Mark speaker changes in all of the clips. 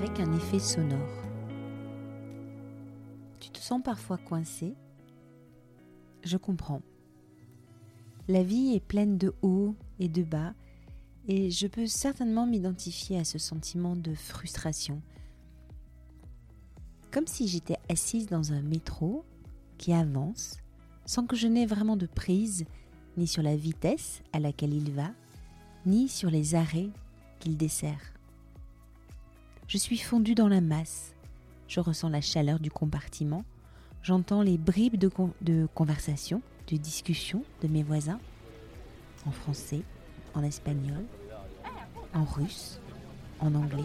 Speaker 1: avec un effet sonore. Tu te sens parfois coincé? Je comprends. La vie est pleine de hauts et de bas et je peux certainement m'identifier à ce sentiment de frustration. Comme si j'étais assise dans un métro qui avance sans que je n'ai vraiment de prise ni sur la vitesse à laquelle il va, ni sur les arrêts qu'il dessert. Je suis fondue dans la masse, je ressens la chaleur du compartiment, j'entends les bribes de, de conversation, de discussion de mes voisins, en français, en espagnol, en russe, en anglais.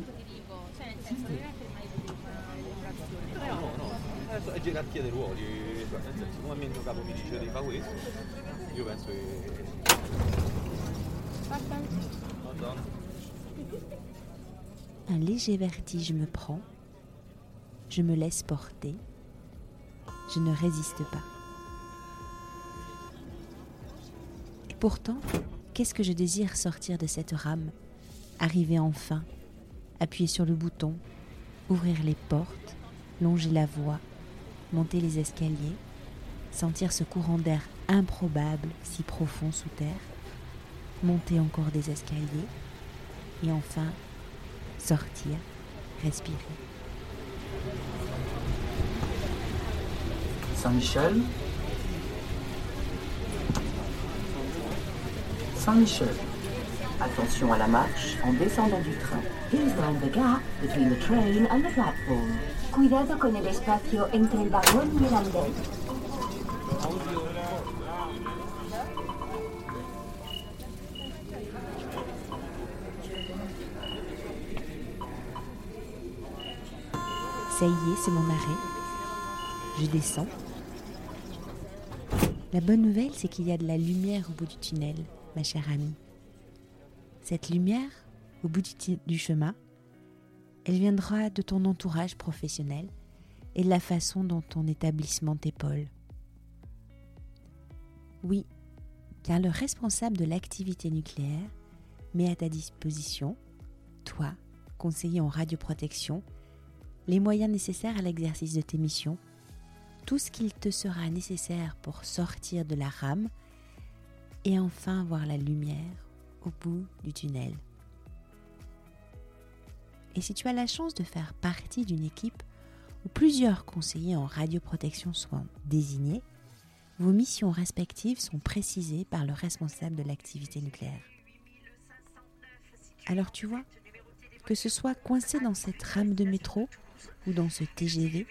Speaker 1: Un léger vertige me prend, je me laisse porter, je ne résiste pas. Et pourtant, qu'est-ce que je désire sortir de cette rame, arriver enfin, appuyer sur le bouton, ouvrir les portes, longer la voie, monter les escaliers, sentir ce courant d'air improbable si profond sous terre, monter encore des escaliers et enfin sortir, respirer.
Speaker 2: Saint-Michel. Saint-Michel. Attention à la marche en descendant du train.
Speaker 3: Please mind the gap between the train and the platform. Cuidado con el espacio entre el vagón y el andén.
Speaker 1: Ça y est, c'est mon arrêt. Je descends. La bonne nouvelle, c'est qu'il y a de la lumière au bout du tunnel, ma chère amie. Cette lumière, au bout du, du chemin, elle viendra de ton entourage professionnel et de la façon dont ton établissement t'épaule. Oui, car le responsable de l'activité nucléaire met à ta disposition, toi, conseiller en radioprotection, les moyens nécessaires à l'exercice de tes missions, tout ce qu'il te sera nécessaire pour sortir de la rame et enfin voir la lumière au bout du tunnel. Et si tu as la chance de faire partie d'une équipe où plusieurs conseillers en radioprotection sont désignés, vos missions respectives sont précisées par le responsable de l'activité nucléaire. Alors tu vois, que ce soit coincé dans cette rame de métro ou dans ce TGV,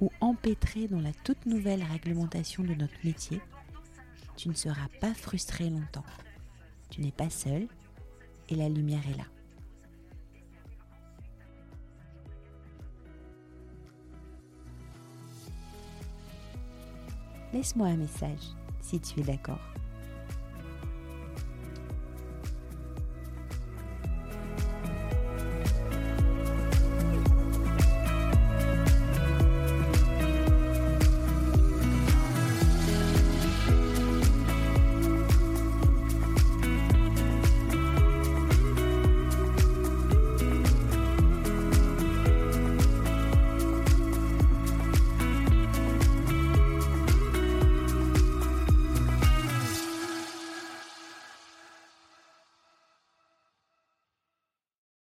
Speaker 1: ou empêtré dans la toute nouvelle réglementation de notre métier, tu ne seras pas frustré longtemps. Tu n'es pas seul et la lumière est là. Laisse-moi un message si tu es d'accord.